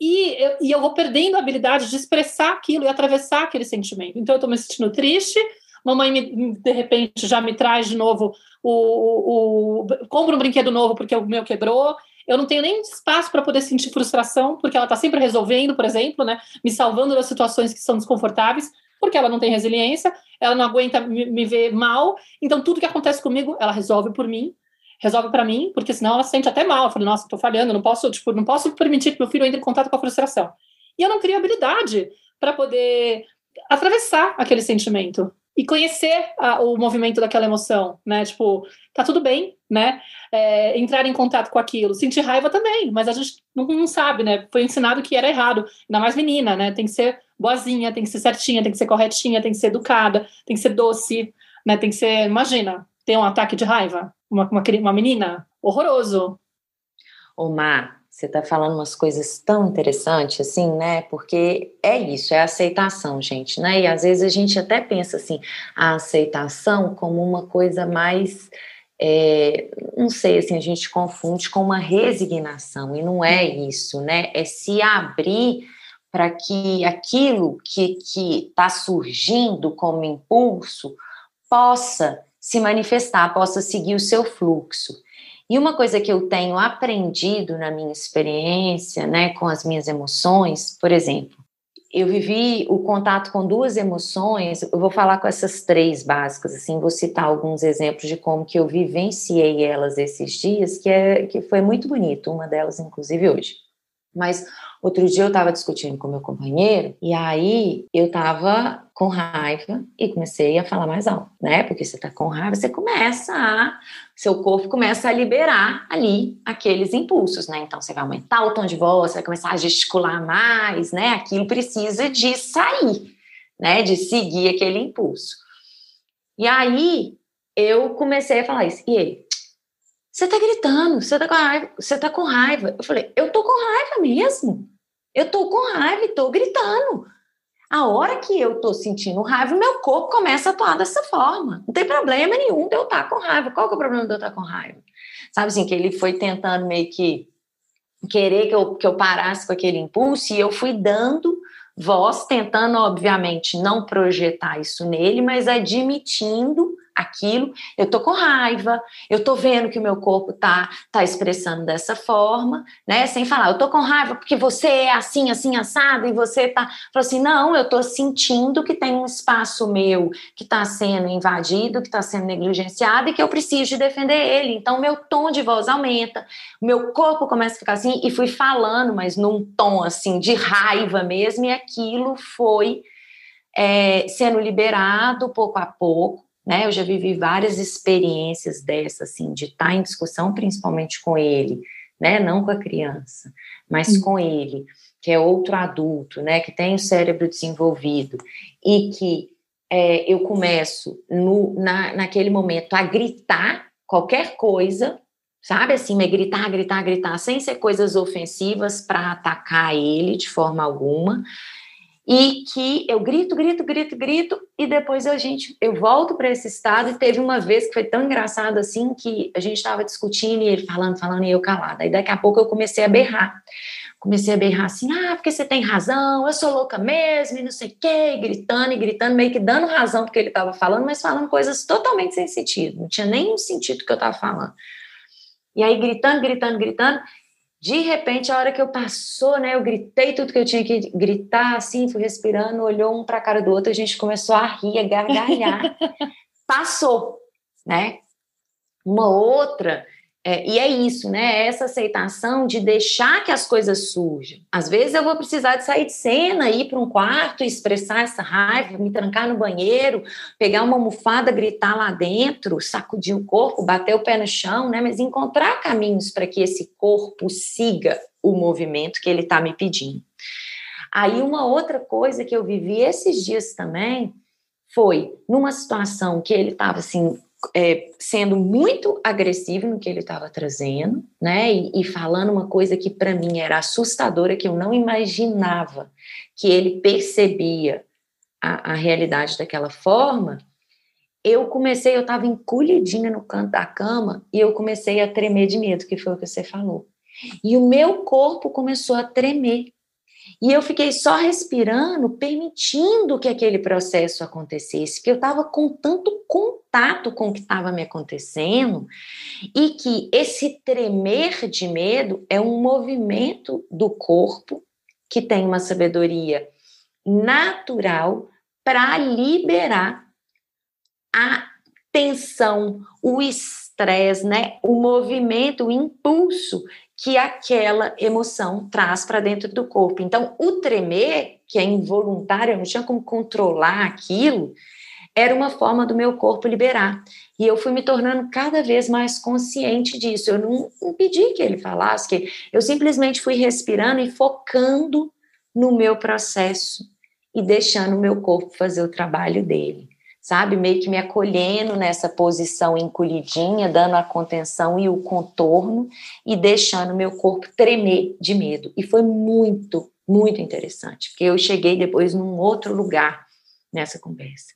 e eu, e eu vou perdendo a habilidade de expressar aquilo e atravessar aquele sentimento. Então, eu estou me sentindo triste, mamãe me, de repente já me traz de novo o, o, o compra um brinquedo novo porque o meu quebrou. Eu não tenho nem espaço para poder sentir frustração, porque ela está sempre resolvendo, por exemplo, né? Me salvando das situações que são desconfortáveis, porque ela não tem resiliência, ela não aguenta me, me ver mal. Então, tudo que acontece comigo, ela resolve por mim resolve para mim, porque senão ela se sente até mal. Eu falo, nossa, estou falhando, não posso, tipo, não posso permitir que meu filho entre em contato com a frustração. E eu não crio habilidade para poder atravessar aquele sentimento e conhecer a, o movimento daquela emoção, né? Tipo, tá tudo bem, né? É, entrar em contato com aquilo, sentir raiva também, mas a gente não, não, sabe, né? Foi ensinado que era errado, ainda mais menina, né? Tem que ser boazinha, tem que ser certinha, tem que ser corretinha, tem que ser educada, tem que ser doce, né? Tem que ser, imagina, ter um ataque de raiva, uma, uma, uma menina, horroroso. Ô, Mar, você está falando umas coisas tão interessantes, assim, né? Porque é isso, é aceitação, gente, né? E às vezes a gente até pensa assim, a aceitação como uma coisa mais. É, não sei, assim, a gente confunde com uma resignação, e não é isso, né? É se abrir para que aquilo que está surgindo como impulso possa se manifestar, possa seguir o seu fluxo. E uma coisa que eu tenho aprendido na minha experiência, né, com as minhas emoções, por exemplo, eu vivi o contato com duas emoções, eu vou falar com essas três básicas, assim, vou citar alguns exemplos de como que eu vivenciei elas esses dias, que, é, que foi muito bonito, uma delas, inclusive, hoje. Mas outro dia eu estava discutindo com meu companheiro e aí eu estava com raiva e comecei a falar mais alto, né? Porque você está com raiva, você começa a. Seu corpo começa a liberar ali aqueles impulsos, né? Então você vai aumentar o tom de voz, você vai começar a gesticular mais, né? Aquilo precisa de sair, né? De seguir aquele impulso. E aí eu comecei a falar isso. E ele, você tá gritando, você tá com raiva, você tá com raiva. Eu falei, eu tô com raiva mesmo. Eu tô com raiva e tô gritando. A hora que eu tô sentindo raiva, meu corpo começa a atuar dessa forma. Não tem problema nenhum de eu estar tá com raiva. Qual que é o problema de eu estar tá com raiva? Sabe assim, que ele foi tentando meio que querer que eu, que eu parasse com aquele impulso e eu fui dando voz, tentando, obviamente, não projetar isso nele, mas admitindo aquilo, eu tô com raiva, eu tô vendo que o meu corpo tá tá expressando dessa forma, né? Sem falar, eu tô com raiva porque você é assim, assim assado e você tá, falou assim, não, eu tô sentindo que tem um espaço meu que tá sendo invadido, que tá sendo negligenciado e que eu preciso de defender ele. Então meu tom de voz aumenta, meu corpo começa a ficar assim e fui falando, mas num tom assim de raiva mesmo e aquilo foi é, sendo liberado pouco a pouco né? Eu já vivi várias experiências dessas, assim, de estar em discussão, principalmente com ele, né? Não com a criança, mas uhum. com ele, que é outro adulto, né? Que tem o cérebro desenvolvido e que é, eu começo no, na, naquele momento a gritar qualquer coisa, sabe? Assim, me gritar, gritar, gritar, sem ser coisas ofensivas para atacar ele de forma alguma e que eu grito, grito, grito, grito, e depois a gente, eu volto para esse estado, e teve uma vez que foi tão engraçado assim, que a gente estava discutindo, e ele falando, falando, e eu calada, e daqui a pouco eu comecei a berrar, comecei a berrar assim, ah, porque você tem razão, eu sou louca mesmo, e não sei o quê, e gritando, e gritando, meio que dando razão porque ele estava falando, mas falando coisas totalmente sem sentido, não tinha nenhum sentido que eu estava falando. E aí gritando, gritando, gritando, de repente, a hora que eu passou, né, eu gritei tudo que eu tinha que gritar, assim, fui respirando, olhou um para a cara do outro, a gente começou a rir, a gargalhar. [laughs] Passou, né? Uma outra é, e é isso, né? É essa aceitação de deixar que as coisas surjam. Às vezes eu vou precisar de sair de cena, ir para um quarto, expressar essa raiva, me trancar no banheiro, pegar uma almofada, gritar lá dentro, sacudir o corpo, bater o pé no chão, né? Mas encontrar caminhos para que esse corpo siga o movimento que ele está me pedindo. Aí uma outra coisa que eu vivi esses dias também foi numa situação que ele estava assim é, sendo muito agressivo no que ele estava trazendo, né? E, e, falando uma coisa que para mim era assustadora, que eu não imaginava que ele percebia a, a realidade daquela forma. Eu comecei, eu estava encolhidinha no canto da cama e eu comecei a tremer de medo, que foi o que você falou. E o meu corpo começou a tremer. E eu fiquei só respirando, permitindo que aquele processo acontecesse, porque eu estava com tanto contato com o que estava me acontecendo, e que esse tremer de medo é um movimento do corpo que tem uma sabedoria natural para liberar a tensão, o estresse, né? o movimento, o impulso que aquela emoção traz para dentro do corpo. Então, o tremer, que é involuntário, eu não tinha como controlar aquilo, era uma forma do meu corpo liberar. E eu fui me tornando cada vez mais consciente disso. Eu não, não pedi que ele falasse, que eu simplesmente fui respirando e focando no meu processo e deixando o meu corpo fazer o trabalho dele sabe? Meio que me acolhendo nessa posição encolhidinha, dando a contenção e o contorno e deixando meu corpo tremer de medo. E foi muito, muito interessante, porque eu cheguei depois num outro lugar nessa conversa.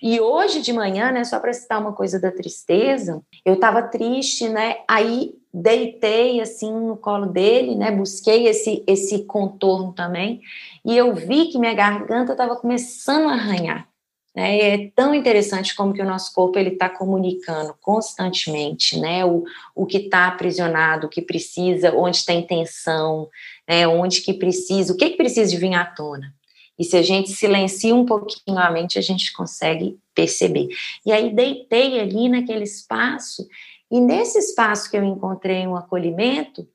E hoje de manhã, né, só para citar uma coisa da tristeza, eu estava triste, né? Aí deitei assim no colo dele, né? Busquei esse esse contorno também, e eu vi que minha garganta estava começando a arranhar. Né? É tão interessante como que o nosso corpo ele está comunicando constantemente, né? O, o que está aprisionado, o que precisa, onde tem tensão, né? Onde que precisa, o que que precisa de vir à tona. E se a gente silencia um pouquinho a mente, a gente consegue perceber. E aí deitei ali naquele espaço, e nesse espaço que eu encontrei um acolhimento,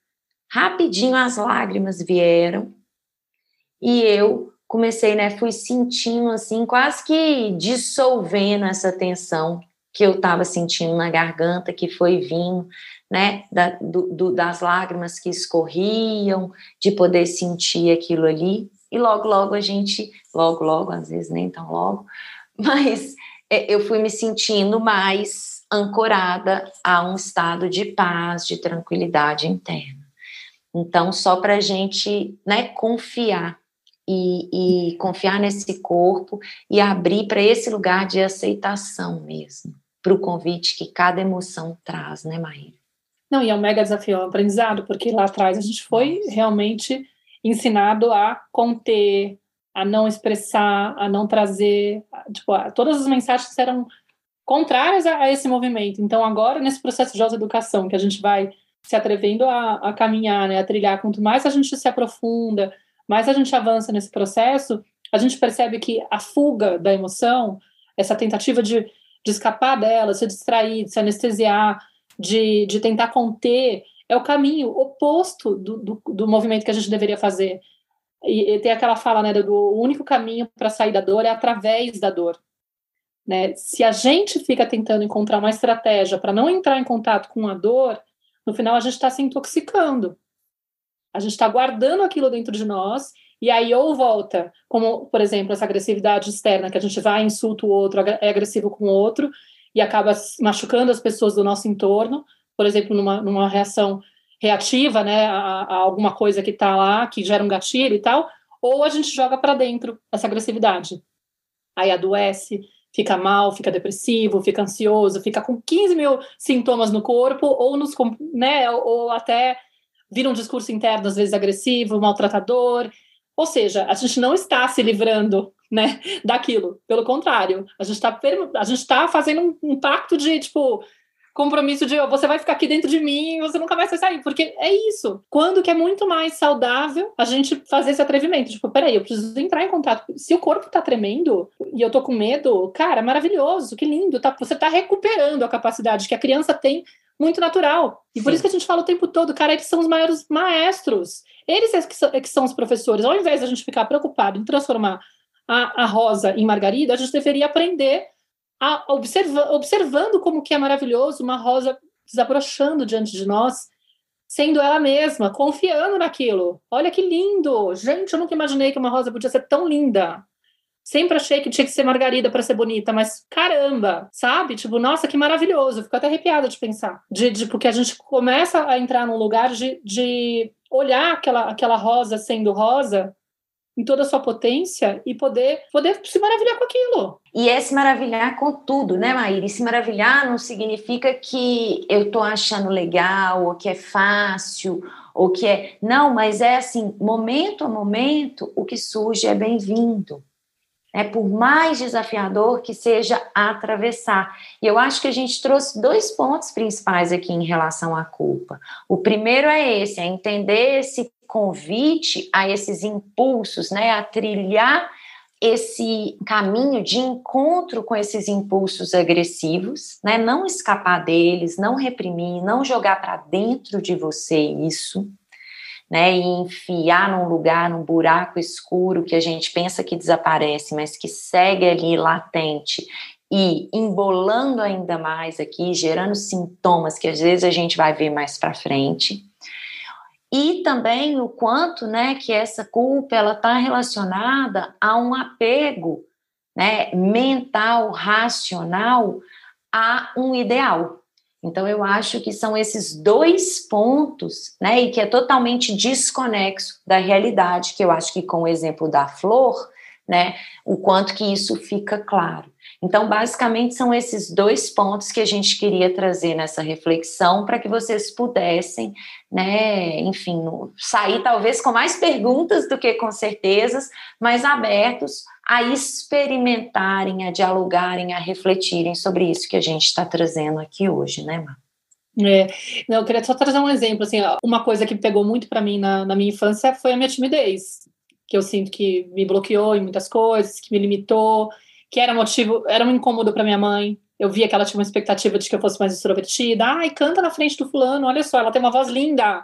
rapidinho as lágrimas vieram, e eu comecei, né, fui sentindo assim, quase que dissolvendo essa tensão que eu estava sentindo na garganta, que foi vindo, né, da, do, do, das lágrimas que escorriam, de poder sentir aquilo ali, e logo, logo a gente, logo, logo, às vezes nem tão logo, [laughs] mas é, eu fui me sentindo mais ancorada a um estado de paz, de tranquilidade interna. Então, só para a gente né, confiar e, e confiar nesse corpo e abrir para esse lugar de aceitação mesmo, para o convite que cada emoção traz, né, Maíra? Não, e é um mega desafio, é um aprendizado, porque lá atrás a gente foi realmente ensinado a conter, a não expressar, a não trazer, tipo, todas as mensagens eram contrárias a, a, esse movimento. Então, agora, nesse processo de educação, que a gente vai se atrevendo a, a caminhar, né, a trilhar, quanto mais a gente se aprofunda, mais a gente avança nesse processo, a gente percebe que a fuga da emoção, essa tentativa de, de escapar dela, se distrair, se anestesiar, de, de tentar conter, é o caminho oposto do, do, do movimento que a gente deveria fazer. E, e tem aquela fala, né, do único caminho para sair da dor é através da dor. Né? Se a gente fica tentando encontrar uma estratégia para não entrar em contato com a dor, no final a gente está se intoxicando. A gente está guardando aquilo dentro de nós e aí ou volta, como, por exemplo, essa agressividade externa, que a gente vai, insulta o outro, é agressivo com o outro e acaba machucando as pessoas do nosso entorno, por exemplo, numa, numa reação reativa, né, a, a alguma coisa que está lá, que gera um gatilho e tal, ou a gente joga para dentro essa agressividade. Aí adoece, fica mal, fica depressivo, fica ansioso, fica com 15 mil sintomas no corpo, ou nos, né, ou até vira um discurso interno, às vezes agressivo, maltratador. Ou seja, a gente não está se livrando né, daquilo. Pelo contrário, a gente está a gente tá fazendo um, um, pacto de tipo compromisso de oh, você vai ficar aqui dentro de mim você nunca mais vai sair, porque é isso. Quando que é muito mais saudável a gente fazer esse atrevimento, tipo, peraí, eu preciso entrar em contato. Se o corpo tá tremendo e eu tô com medo, cara, maravilhoso, que lindo, tá, você tá recuperando a capacidade que a criança tem muito natural. E por Sim. isso que a gente fala o tempo todo, cara, eles são os maiores maestros. Eles é que são, é que são os professores. Ao invés de a gente ficar preocupado em transformar a, a Rosa em Margarida, a gente deveria aprender a observa, observando como que é maravilhoso uma Rosa desabrochando diante de nós, sendo ela mesma, confiando naquilo. Olha que lindo! Gente, eu nunca imaginei que uma rosa podia ser tão linda. Sempre achei que tinha que ser margarida para ser bonita, mas caramba, sabe? Tipo, nossa, que maravilhoso. Fico até arrepiada de pensar. De, de, porque a gente começa a entrar num lugar de, de olhar aquela, aquela rosa sendo rosa em toda a sua potência e poder, poder se maravilhar com aquilo. E é se maravilhar com tudo, né, Maíra? E se maravilhar não significa que eu estou achando legal, ou que é fácil, ou que é. Não, mas é assim, momento a momento, o que surge é bem-vindo. É por mais desafiador que seja atravessar. E eu acho que a gente trouxe dois pontos principais aqui em relação à culpa. O primeiro é esse, é entender esse convite a esses impulsos, né, a trilhar esse caminho de encontro com esses impulsos agressivos, né? Não escapar deles, não reprimir, não jogar para dentro de você isso, né? E enfiar num lugar, num buraco escuro que a gente pensa que desaparece, mas que segue ali latente e embolando ainda mais aqui, gerando sintomas que às vezes a gente vai ver mais para frente e também o quanto, né, que essa culpa ela está relacionada a um apego, né, mental, racional a um ideal. Então eu acho que são esses dois pontos, né, e que é totalmente desconexo da realidade, que eu acho que com o exemplo da flor, né, o quanto que isso fica claro. Então, basicamente, são esses dois pontos que a gente queria trazer nessa reflexão para que vocês pudessem, né, enfim, sair talvez com mais perguntas do que com certezas, mas abertos a experimentarem, a dialogarem, a refletirem sobre isso que a gente está trazendo aqui hoje, né, Mar? É, não, eu queria só trazer um exemplo, assim, uma coisa que pegou muito para mim na, na minha infância foi a minha timidez, que eu sinto que me bloqueou em muitas coisas, que me limitou, que era motivo, era um incômodo para minha mãe. Eu via que ela tinha uma expectativa de que eu fosse mais extrovertida. Ai, canta na frente do fulano, olha só, ela tem uma voz linda.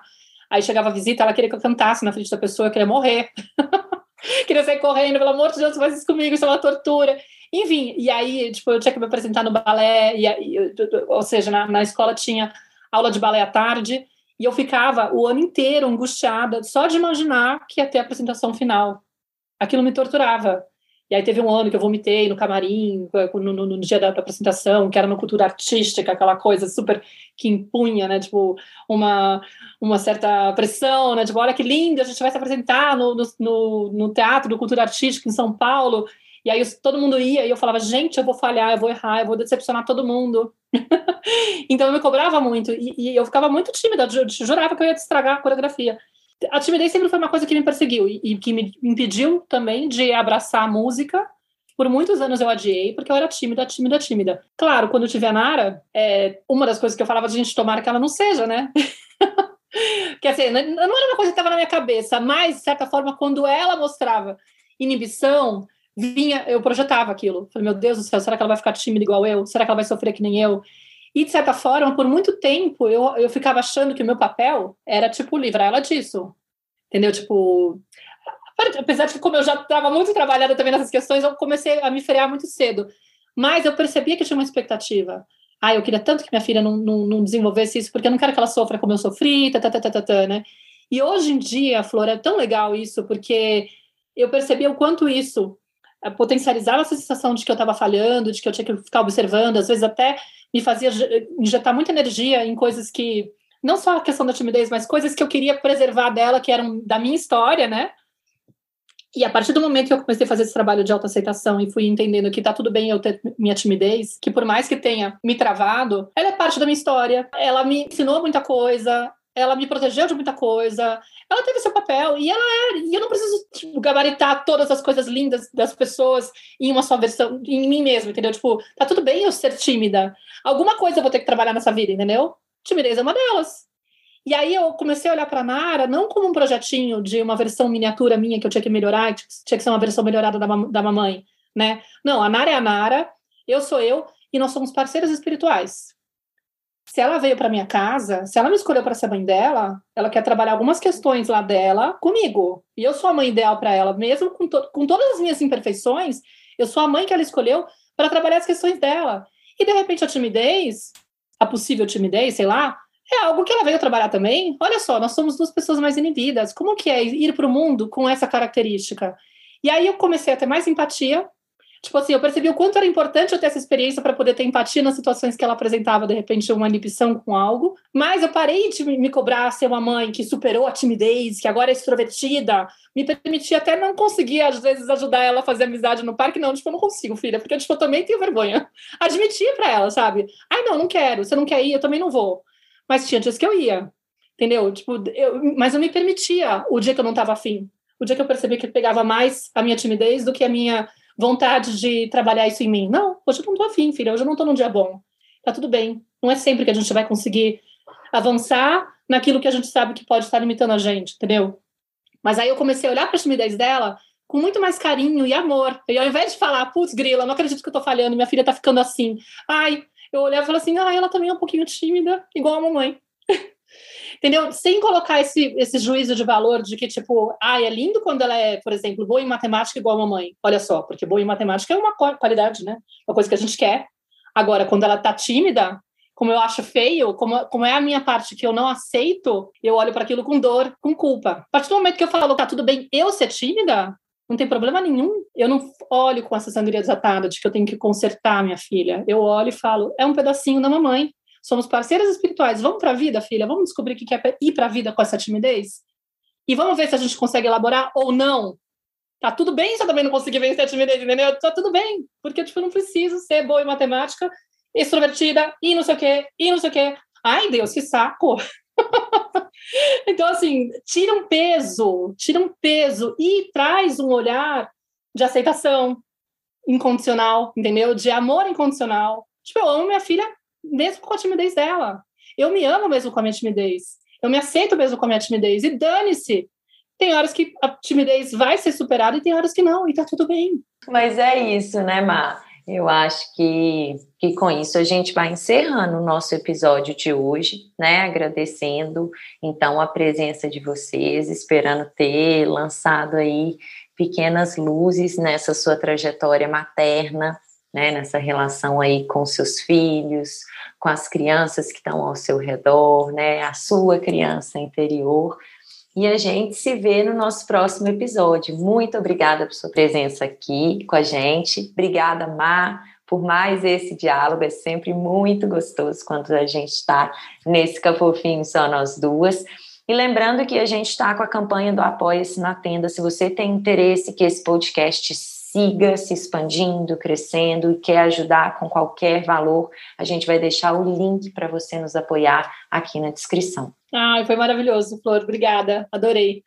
Aí chegava a visita, ela queria que eu cantasse na frente da pessoa, eu queria morrer. [laughs] queria sair correndo, pelo amor de Deus, faz isso comigo, isso é uma tortura. Enfim, e aí, tipo, eu tinha que me apresentar no balé, e, ou seja, na, na escola tinha aula de balé à tarde, e eu ficava o ano inteiro angustiada só de imaginar que ia ter a apresentação final. Aquilo me torturava. E aí teve um ano que eu vomitei no camarim, no, no, no dia da, da, apresentação, que era uma cultura artística, aquela coisa super que impunha, né? Tipo, uma, uma certa pressão, né? Tipo, olha que lindo, a gente vai se apresentar no, no, no teatro do cultura artística em São Paulo. E aí todo mundo ia e eu falava, gente, eu vou falhar, eu vou errar, eu vou decepcionar todo mundo. [laughs] então eu me cobrava muito e, e, eu ficava muito tímida, eu jurava que eu ia estragar a coreografia a timidez sempre foi uma coisa que me perseguiu e, e, que me impediu também de abraçar a música. Por muitos anos eu adiei, porque eu era tímida, tímida, tímida. Claro, quando eu tive a Nara, é, uma das coisas que eu falava de gente tomar que ela não seja, né? [laughs] que assim, não era uma coisa que estava na minha cabeça, mas, de certa forma, quando ela mostrava inibição, vinha, eu projetava aquilo. Falei, meu Deus do céu, será que ela vai ficar tímida igual eu? Será que ela vai sofrer que nem eu? E, de certa forma, por muito tempo, eu, eu ficava achando que o meu papel era, tipo, livrar ela disso. Entendeu? Tipo, apesar de que, como eu já estava muito trabalhada também nessas questões, eu comecei a me frear muito cedo. Mas eu percebia que tinha uma expectativa. Ah, eu queria tanto que minha filha não, não, não desenvolvesse isso, porque eu não quero que ela sofra como eu sofri, tá, tá, tá, tá, tá, né? E hoje em dia, Flor, é tão legal isso, porque eu percebi o quanto isso eh, potencializava essa sensação de que eu estava falhando, de que eu tinha que ficar observando, às vezes até me fazia injetar muita energia em coisas que não só a questão da timidez, mas coisas que eu queria preservar dela, que eram da minha história, né? E a partir do momento que eu comecei a fazer esse trabalho de autoaceitação e fui entendendo que tá tudo bem eu ter minha timidez, que por mais que tenha me travado, ela é parte da minha história. Ela me ensinou muita coisa, ela me protegeu de muita coisa, ela teve seu papel e ela é, e eu não preciso tipo, gabaritar todas as coisas lindas das pessoas em uma só versão, em mim mesma, entendeu? Tipo, tá tudo bem eu ser tímida. Alguma coisa eu vou ter que trabalhar nessa vida, entendeu? Timidez é uma delas. E aí eu comecei a olhar para Nara não como um projetinho de uma versão miniatura minha que eu tinha que melhorar, que tinha que ser uma versão melhorada da, da mamãe, né? Não, a Nara é a Nara, eu sou eu e nós somos parceiras espirituais se ela veio para minha casa, se ela me escolheu para ser mãe dela, ela quer trabalhar algumas questões lá dela comigo. E eu sou a mãe ideal para ela, mesmo com, to com todas as minhas imperfeições, eu sou a mãe que ela escolheu para trabalhar as questões dela. E de repente a timidez, a possível timidez, sei lá, é algo que ela veio trabalhar também. Olha só, nós somos duas pessoas mais inibidas. Como que é ir para o mundo com essa característica? E aí eu comecei a ter mais empatia, Tipo assim, eu percebi o quanto era importante eu ter essa experiência para poder ter empatia nas situações que ela apresentava, de repente, uma inibição com algo. Mas eu parei de me cobrar ser uma mãe que superou a timidez, que agora é extrovertida, me permitia até não conseguir, às vezes, ajudar ela a fazer amizade no parque. Não, tipo, eu não consigo, filha, porque tipo, eu também tenho vergonha. [laughs] Admitir para ela, sabe? Ai, não, não quero, você não quer ir, eu também não vou. Mas tinha dias que eu ia, entendeu? Tipo, eu, mas eu me permitia o dia que eu não estava afim. O dia que eu percebi que pegava mais a minha timidez do que a minha vontade de trabalhar isso em mim. Não, hoje eu não tô afim, filha, hoje eu não tô num dia bom. Tá tudo bem. Não é sempre que a gente vai conseguir avançar naquilo que a gente sabe que pode estar limitando a gente, entendeu? Mas aí eu comecei a olhar para a timidez dela com muito mais carinho e amor. E ao invés de falar, putz, grila, não acredito que eu tô falhando, minha filha tá ficando assim. Ai, eu olhava e falei assim, ah, ela também é um pouquinho tímida, igual a mamãe. Entendeu? Sem colocar esse, esse juízo de valor de que, tipo, ah, é lindo quando ela é, por exemplo, boa em matemática igual a mamãe. Olha só, porque boa em matemática é uma qualidade, né? Uma coisa que a gente quer. Agora, quando ela tá tímida, como eu acho feio, como, como é a minha parte que eu não aceito, eu olho para aquilo com dor, com culpa. A partir do momento que eu falo, tá tudo bem eu ser tímida, não tem problema nenhum. Eu não olho com essa sangria desatada de que eu tenho que consertar minha filha. Eu olho e falo, é um pedacinho da mamãe somos parceiras espirituais, vamos para a vida, filha, vamos descobrir o que é ir para a vida com essa timidez? E vamos ver se a gente consegue elaborar ou não. Tá tudo bem se eu também não conseguir vencer a timidez, entendeu? Tá tudo bem, porque tipo, eu não preciso ser boa em matemática, extrovertida, e não sei o quê, e não sei o quê. Ai, Deus, que saco! [laughs] então, assim, tira um peso, tira um peso e traz um olhar de aceitação incondicional, entendeu? De amor incondicional. Tipo, eu amo minha filha mesmo com a timidez dela. Eu me amo mesmo com a minha timidez. Eu me aceito mesmo com a minha timidez. E dane-se. Tem horas que a timidez vai ser superada e tem horas que não, e tá tudo bem. Mas é isso, né, Mar? Eu acho que, que com isso a gente vai encerrando o nosso episódio de hoje, né? Agradecendo então a presença de vocês, esperando ter lançado aí pequenas luzes nessa sua trajetória materna, né? Nessa relação aí com seus filhos, com as crianças que estão ao seu redor, né? A sua criança interior. E a gente se vê no nosso próximo episódio. Muito obrigada por sua presença aqui com a gente. Obrigada, Mar, por mais esse diálogo. É sempre muito gostoso quando a gente está nesse cafofinho só nós duas. E lembrando que a gente está com a campanha do Apoia-se na Tenda. Se você tem interesse que esse podcast siga se expandindo, crescendo e quer ajudar com qualquer valor, a gente vai deixar o link para você nos apoiar aqui na descrição. Ai, foi maravilhoso, Flor. Obrigada, adorei.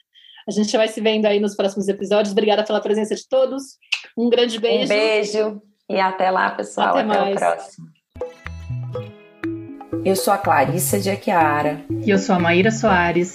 A gente vai se vendo aí nos próximos episódios. Obrigada pela presença de todos. Um grande beijo. Um beijo e até lá, pessoal. Até, até mais. o próximo. Eu sou a Clarissa de Aquiara. E eu sou a Maíra Soares.